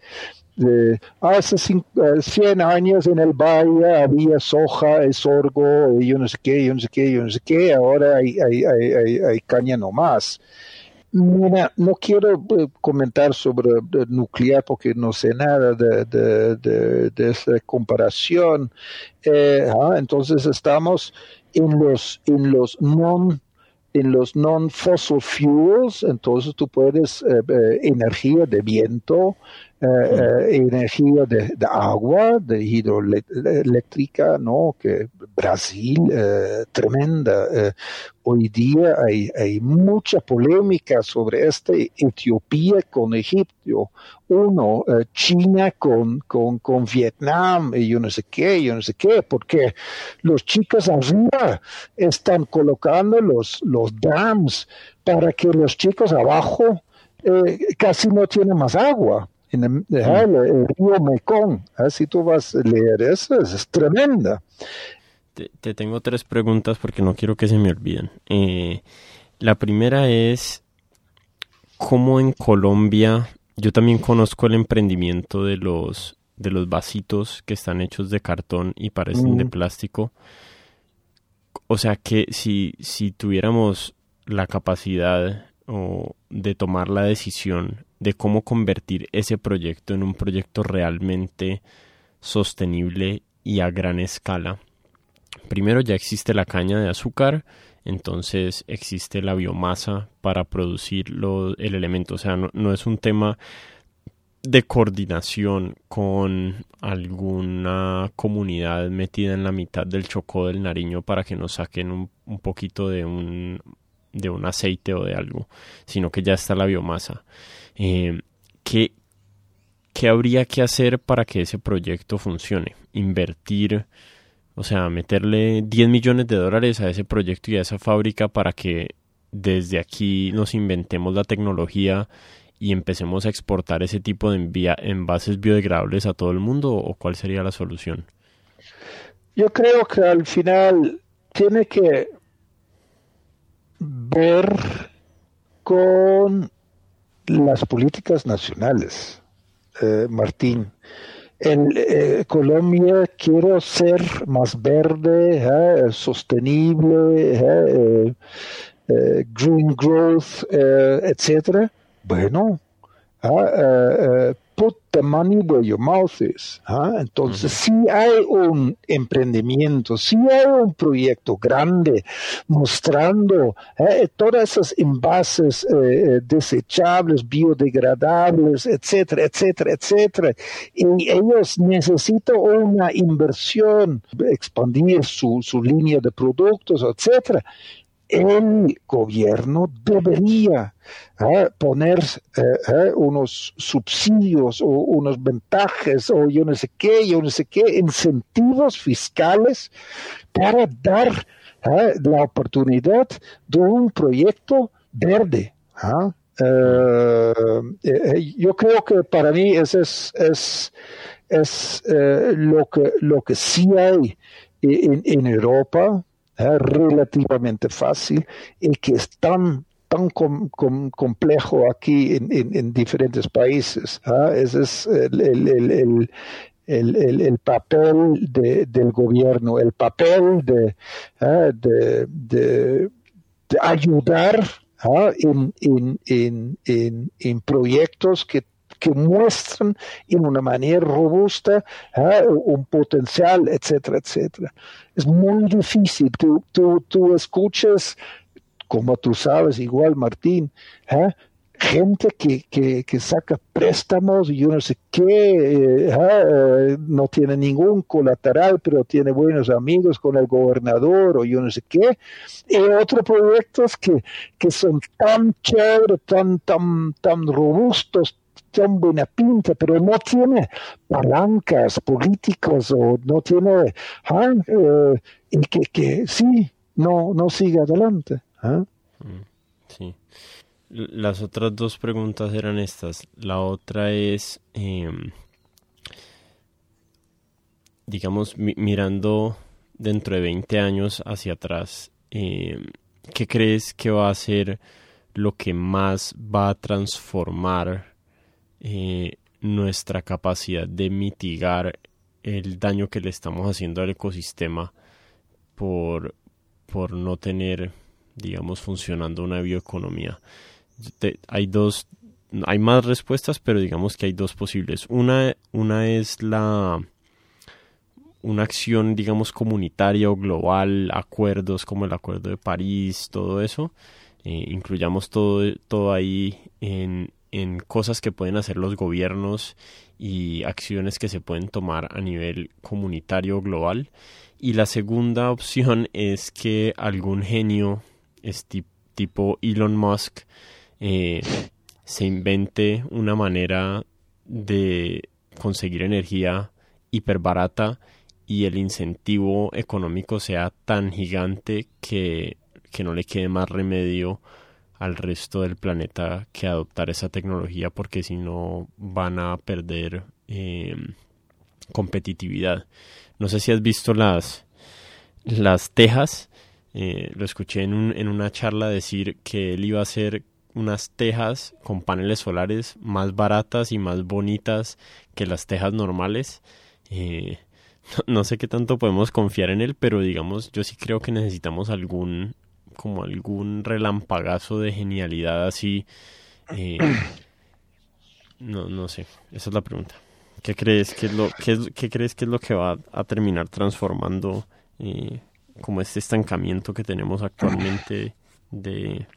hace 100 años en el valle había soja, y sorgo, yo no sé qué, yo no sé qué, yo no sé qué, ahora hay, hay, hay, hay caña nomás. Mira, no quiero eh, comentar sobre nuclear porque no sé nada de, de, esa comparación. Eh, entonces estamos en los, en los non en los non-fossil fuels, entonces tú puedes eh, energía de viento, eh, eh, energía de, agua, de hidroeléctrica, ¿no? Que Brasil, eh, tremenda. hoy día hay, hay mucha polémica sobre este Etiopía con Egipto, uno, China con, con, con Vietnam, y yo no sé qué, yo no sé qué, porque los chicos arriba están colocando los, los dams para que los chicos abajo casi no tienen más agua en el, río Mekong. Si tú vas a leer eso, es, tremenda. Te, tengo tres preguntas porque no quiero que se me olviden. Eh, la primera es, ¿cómo en Colombia, yo también conozco el emprendimiento de los, de los vasitos que están hechos de cartón y parecen de mm. plástico? O sea que si, si tuviéramos la capacidad o de tomar la decisión de cómo convertir ese proyecto en un proyecto realmente sostenible y a gran escala. Primero ya existe la caña de azúcar, entonces existe la biomasa para producir el elemento. O sea, no, es un tema de coordinación con alguna comunidad metida en la mitad del Chocó del Nariño para que nos saquen un, un poquito de un, de un aceite o de algo, sino que ya está la biomasa. Eh, ¿qué, habría que hacer para que ese proyecto funcione? Invertir, o sea, meterle 10 millones de dólares a ese proyecto y a esa fábrica para que desde aquí nos inventemos la tecnología y empecemos a exportar ese tipo de envases biodegradables a todo el mundo o cuál sería la solución? Yo creo que al final tiene que ver con las políticas nacionales, eh, Martín. En eh, Colombia quiero ser más verde, eh, sostenible, green growth, etcétera. Bueno, ah, put the money where your mouth is. ¿ah? Entonces, si hay un emprendimiento, si hay un proyecto grande mostrando ¿eh? todas esas envases eh, eh, desechables, biodegradables, etcétera, etcétera, etcétera, y ellos necesitan una inversión, expandir su, su línea de productos, etcétera, el gobierno debería ¿eh? poner ¿eh? ¿eh? unos subsidios o unos ventajas o yo no sé qué, yo no sé qué, incentivos fiscales para dar la oportunidad de un proyecto verde. yo creo que para mí eso es, lo, que, lo que sí hay en Europa es relativamente fácil y que es tan tan complejo aquí en, diferentes países. ¿ah? Ese es el, el, papel del gobierno, el papel de, ¿ah? de, ayudar ¿ah? en, en, proyectos que que muestran en una manera robusta un potencial, etcétera, etcétera. Es muy difícil. Tú, tú, tú escuchas, como tú sabes, igual Martín, gente que, que, que, saca préstamos y yo no sé qué, eh, no tiene ningún colateral, pero tiene buenos amigos con el gobernador o yo no sé qué, y otros proyectos que, que son tan chéveres, tan, tan, tan robustos, son buena pinta, pero no tiene palancas políticas o no tiene ¿ah? eh, que, que sí, no, no sigue adelante. ¿ah? Mm, sí. Las otras dos preguntas eran estas. La otra es, em, digamos, mirando dentro de 20 años hacia atrás, em, ¿qué crees que va a ser lo que más va a transformar eh, nuestra capacidad de mitigar el daño que le estamos haciendo al ecosistema por, por no tener, digamos, funcionando una bioeconomía? hay dos, hay más respuestas, pero digamos que hay dos posibles. Una, una es la una acción, digamos, comunitaria o global, acuerdos como el Acuerdo de París, todo eso. Eh, incluyamos todo, todo ahí en, en cosas que pueden hacer los gobiernos y acciones que se pueden tomar a nivel comunitario global. Y la segunda opción es que algún genio tipo Elon Musk eh, se invente una manera de conseguir energía hiperbarata y el incentivo económico sea tan gigante que, que no le quede más remedio al resto del planeta que adoptar esa tecnología porque si no van a perder eh, competitividad. No sé si has visto las, las tejas. Eh, lo escuché en, un, en una charla decir que él iba a hacer unas tejas con paneles solares más baratas y más bonitas que las tejas normales. Eh, [LAUGHS] no, sé qué tanto podemos confiar en él, pero digamos, yo sí creo que necesitamos algún, como algún relampagazo de genialidad así. Eh, no, no sé, esa es la pregunta. ¿Qué crees que es lo, qué, crees que es lo que va a terminar transformando eh, como este estancamiento que tenemos actualmente de,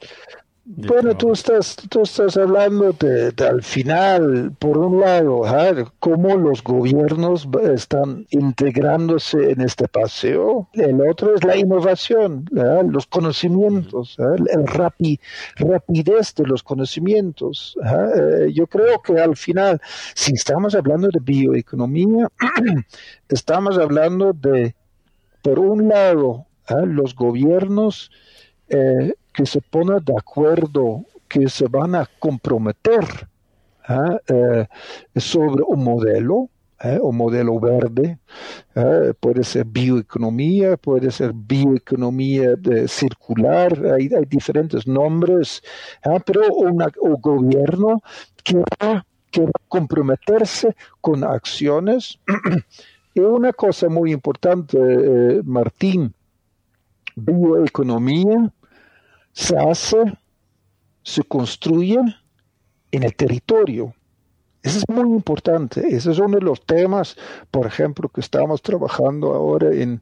bueno, tú estás, tú estás hablando de, al final, por un lado, cómo los gobiernos están integrándose en este paseo. El otro es la innovación, los conocimientos, la rapidez de los conocimientos. Eh, yo creo que al final, si estamos hablando de bioeconomía, [CLEARS THROAT] estamos hablando de, por un lado, los gobiernos eh, que se ponen de acuerdo, que se van a comprometer ¿ah? eh, sobre un modelo, ¿eh? un modelo verde, ¿eh? puede ser bioeconomía, puede ser bioeconomía circular, hay, diferentes nombres, ¿ah? pero un gobierno que va, a comprometerse con acciones. [CLEARS THROAT] y una cosa muy importante, Martín, bioeconomía se hace, se construye en el territorio. Eso es muy importante. Ese es uno de los temas, por ejemplo, que estamos trabajando ahora en,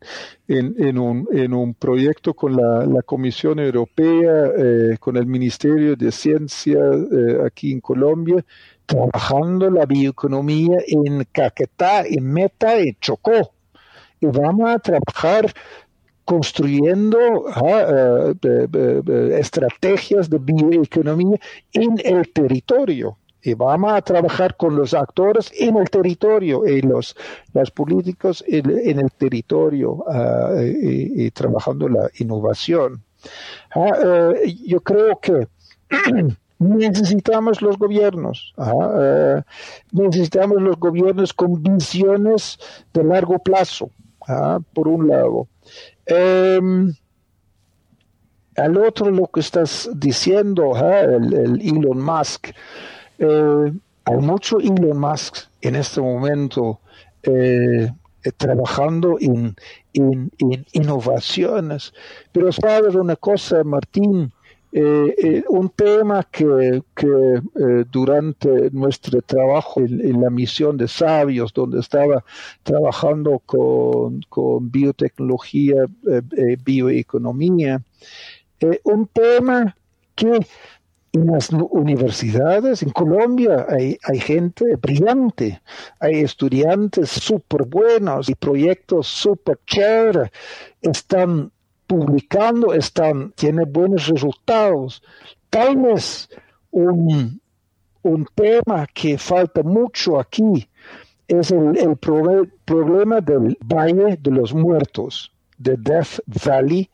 en, un, en un, proyecto con la, Comisión Europea, eh, con el Ministerio de Ciencia eh, aquí en Colombia, trabajando la bioeconomía en Caquetá, en Meta, en Chocó. Y vamos a trabajar construyendo ah, eh, estrategias de bioeconomía en el territorio. Y vamos a trabajar con los actores en el territorio y los, los políticos en, el territorio ah, y, trabajando la innovación. Ah, eh, yo creo que [CLEARS THROAT] necesitamos los gobiernos, eh, necesitamos los gobiernos con visiones de largo plazo, por un lado. Eh, al otro lo que estás diciendo, el, Elon Musk, eh, hay mucho Elon Musk en este momento eh, trabajando en, en, innovaciones. Pero sabes una cosa, Martín, eh, eh, un tema que, que eh, durante nuestro trabajo en, la misión de sabios, donde estaba trabajando con, con biotecnología, bioeconomía, un tema que en las universidades en Colombia hay, hay gente brillante, hay estudiantes súper buenos y proyectos súper chéveres, están publicando están, tiene buenos resultados. Tal vez un, un tema que falta mucho aquí es el, problema del Valle de los Muertos, de Death Valley,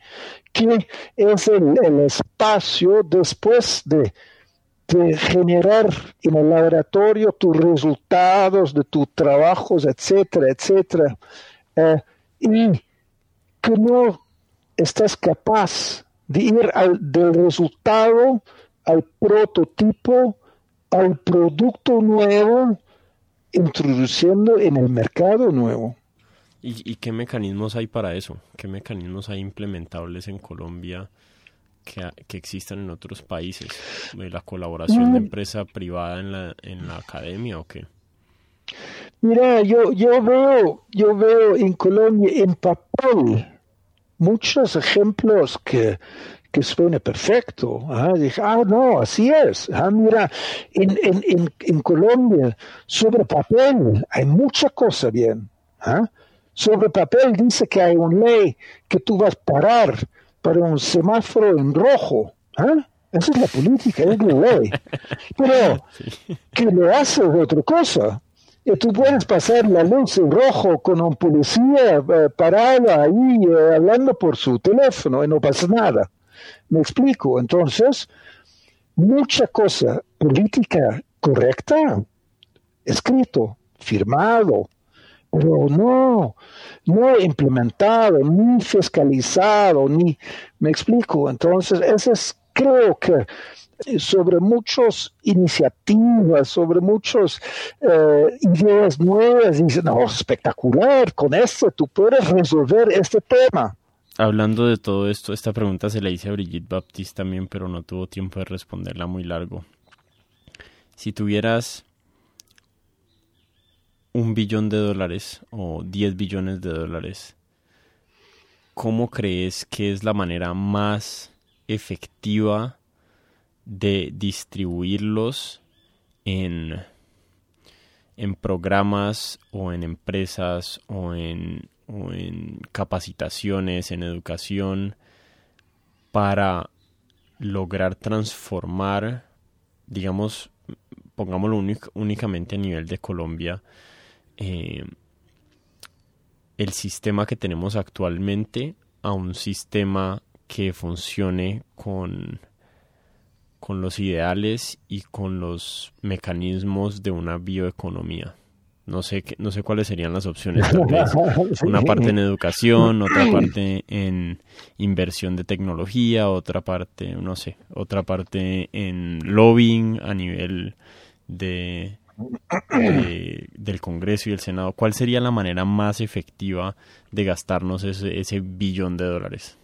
que es el, espacio después de, generar en el laboratorio tus resultados de tus trabajos, etcétera, etcétera, eh, y que no estás capaz de ir al, del resultado al prototipo, al producto nuevo, introduciendo en el mercado nuevo. ¿Y, qué mecanismos hay para eso? ¿Qué mecanismos hay implementables en Colombia que, que existan en otros países? ¿La colaboración de empresa privada en la, en la academia o qué? Mira, yo, yo veo, yo veo en Colombia en papel muchos ejemplos que, que suene perfecto. ¿ah? Dije, ah, no, así es. Ah, mira, en, en, en, Colombia, sobre papel, hay mucha cosa bien. ¿ah? Sobre papel dice que hay una ley que tú vas a parar para un semáforo en rojo. Esa es la política, es la ley. Pero [LAUGHS] que lo hace otra cosa. Y tú puedes pasar la luz en rojo con un policía eh, parado ahí eh, hablando por su teléfono y no pasa nada. Me explico. Entonces, mucha cosa política correcta, escrito, firmado, pero no, no implementado, ni fiscalizado, ni, me explico. Entonces, eso es, creo que sobre muchas iniciativas, sobre muchas eh, ideas nuevas, y dicen, no, espectacular, con esto tú puedes resolver este tema hablando de todo esto, esta pregunta se la hice a Brigitte Baptiste también, pero no tuvo tiempo de responderla muy largo. Si tuvieras un billón de dólares o 10 billones de dólares, ¿cómo crees que es la manera más efectiva de distribuirlos en, en programas o en empresas o en o en capacitaciones, en educación, para lograr transformar, digamos, pongámoslo únicamente a nivel de Colombia, eh, el sistema que tenemos actualmente a un sistema que funcione con, con los ideales y con los mecanismos de una bioeconomía. No sé, no sé cuáles serían las opciones. [LAUGHS] Una parte en educación, otra parte en inversión de tecnología, otra parte, no sé, otra parte en lobbying a nivel de, del Congreso y el Senado. ¿Cuál sería la manera más efectiva de gastarnos ese, ese billón de dólares?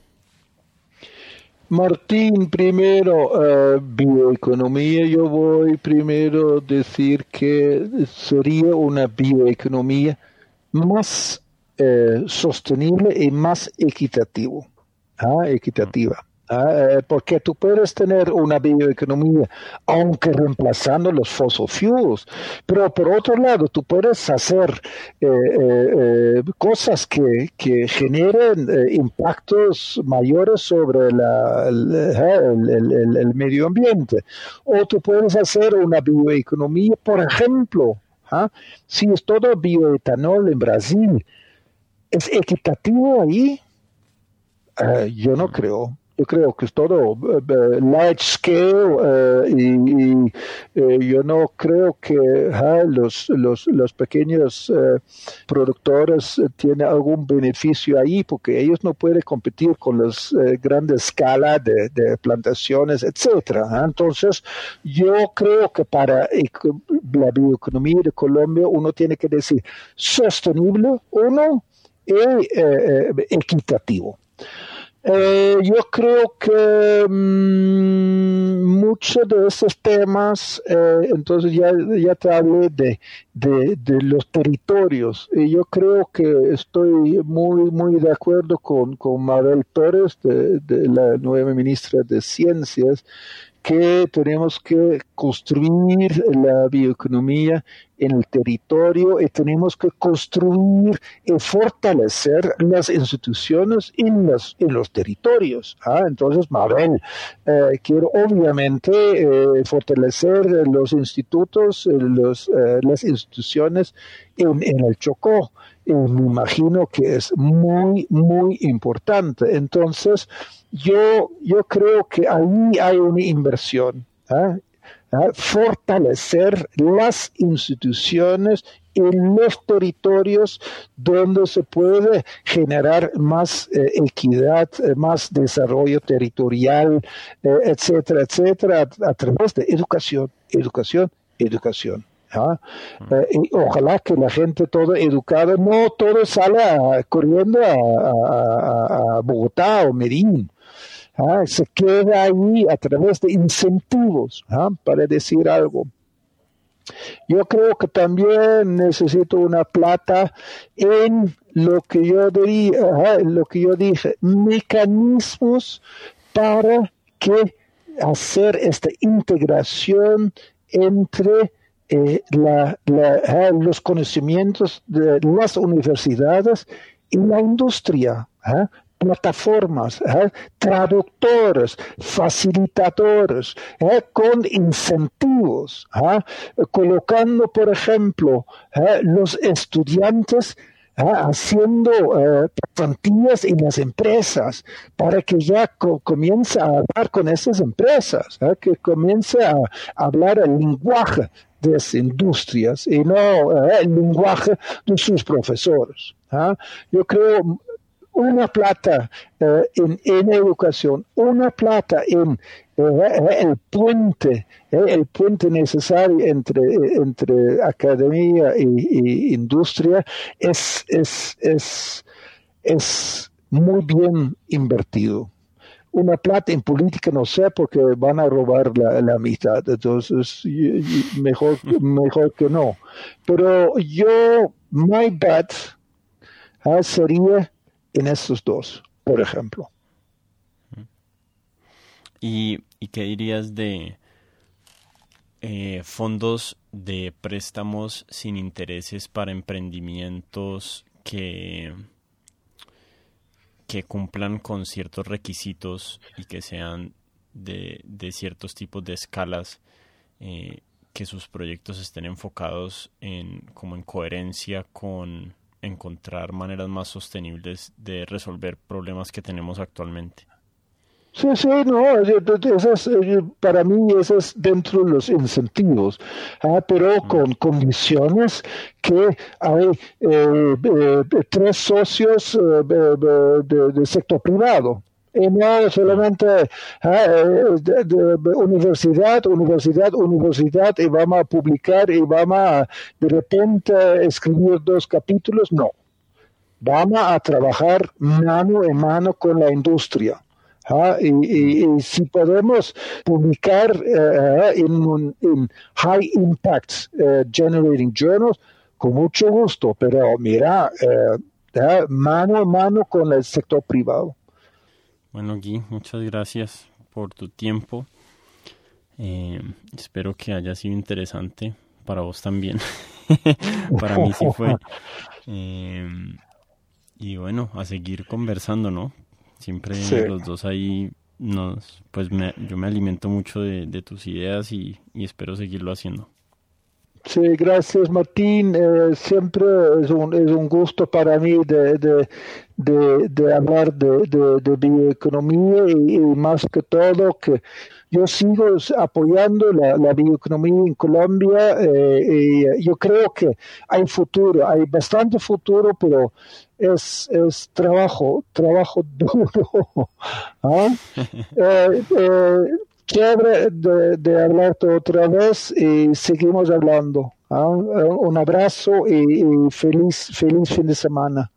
Martín, primero, eh, bioeconomía, yo voy primero a decir que sería una bioeconomía más eh, sostenible y más equitativo, ¿ah? equitativa. Ah, eh, porque tú puedes tener una bioeconomía, aunque reemplazando los fossil fuels, pero por otro lado, tú puedes hacer eh, eh, cosas que, que generen impactos mayores sobre el, medio ambiente. O tú puedes hacer una bioeconomía, por ejemplo, ¿ah? si es todo bioetanol en Brasil, ¿es equitativo ahí? yo no creo yo creo que es todo eh, eh, large scale eh, y, yo no creo que los, los, pequeños productores tienen algún beneficio ahí porque ellos no pueden competir con las grandes escalas de, plantaciones, etcétera. Entonces, yo creo que para la bioeconomía de Colombia uno tiene que decir sostenible, uno, y equitativo. Eh, yo creo que mm, muchos de esos temas, eh, entonces ya, ya te hablé de, de, los territorios. Y yo creo que estoy muy, muy de acuerdo con, con Mabel Pérez, de, la nueva ministra de Ciencias, que tenemos que construir la bioeconomía en el territorio y tenemos que construir y fortalecer las instituciones en los, en los territorios. ¿ah? Entonces, Mabel, eh, quiero obviamente eh, fortalecer los institutos, los, eh, las instituciones en, en el Chocó. Me imagino que es muy, muy importante. Entonces, yo, yo creo que ahí hay una inversión. ¿Ah? fortalecer las instituciones en los territorios donde se puede generar más eh, equidad, eh, más desarrollo territorial, eh, etcétera, etcétera, a, través de educación, educación, educación. y ojalá que la gente toda educada, no todo sale corriendo a, a Bogotá o Medellín. ¿Ah? se queda ahí a través de incentivos ¿ah? para decir algo. Yo creo que también necesito una plata en lo que yo diría, lo que yo dije, mecanismos para que hacer esta integración entre eh, los conocimientos de las universidades y la industria plataformas, ¿eh? traductores, facilitadores, ¿eh? con incentivos, ¿eh? colocando, por ejemplo, los estudiantes haciendo pasantías en las empresas para que ya comience a hablar con esas empresas, que comience a, hablar el lenguaje de esas industrias y no el lenguaje de sus profesores. Yo creo una plata eh, en, educación, una plata en eh, el puente, eh, el puente necesario entre, entre academia y, industria es, es, es, es muy bien invertido una plata en política no sé porque van a robar la, mitad, entonces mejor, [LAUGHS] mejor que no. Pero yo, my bet ah, sería en estos dos, por ejemplo. ¿Y, qué dirías de eh, fondos de préstamos sin intereses para emprendimientos que, cumplan con ciertos requisitos y que sean de, de ciertos tipos de escalas? Eh, que sus proyectos estén enfocados en como en coherencia con encontrar maneras más sostenibles de resolver problemas que tenemos actualmente. Sí, sí, no, esas, para mí esas dentro de los incentivos, ah, pero con condiciones que hay eh, eh, tres socios eh, del sector privado y no solamente universidad, universidad, universidad, y vamos a publicar y vamos a de repente escribir dos capítulos, no. Vamos a trabajar mano en mano con la industria. Y, si podemos publicar eh, en, high impact eh, generating journals, con mucho gusto, pero mira, eh, mano a mano con el sector privado. Bueno, Gui, muchas gracias por tu tiempo. Eh, espero que haya sido interesante para vos también. [LAUGHS] para mí sí fue. Eh, y bueno, a seguir conversando, ¿no? Siempre los dos ahí nos, pues me, yo me alimento mucho de, tus ideas y espero seguirlo haciendo. Sí, gracias Martín. Eh, siempre es un, es un gusto para mí de, de, de, hablar de, de, bioeconomía y, más que todo que yo sigo apoyando la, la bioeconomía en Colombia eh, y yo creo que hay futuro, hay bastante futuro, pero es, es trabajo, trabajo [LAUGHS] duro. ¿ah? [LAUGHS] eh, eh chévere de, de hablarte otra vez y seguimos hablando. ¿ah? Un abrazo y, y feliz, feliz fin de semana.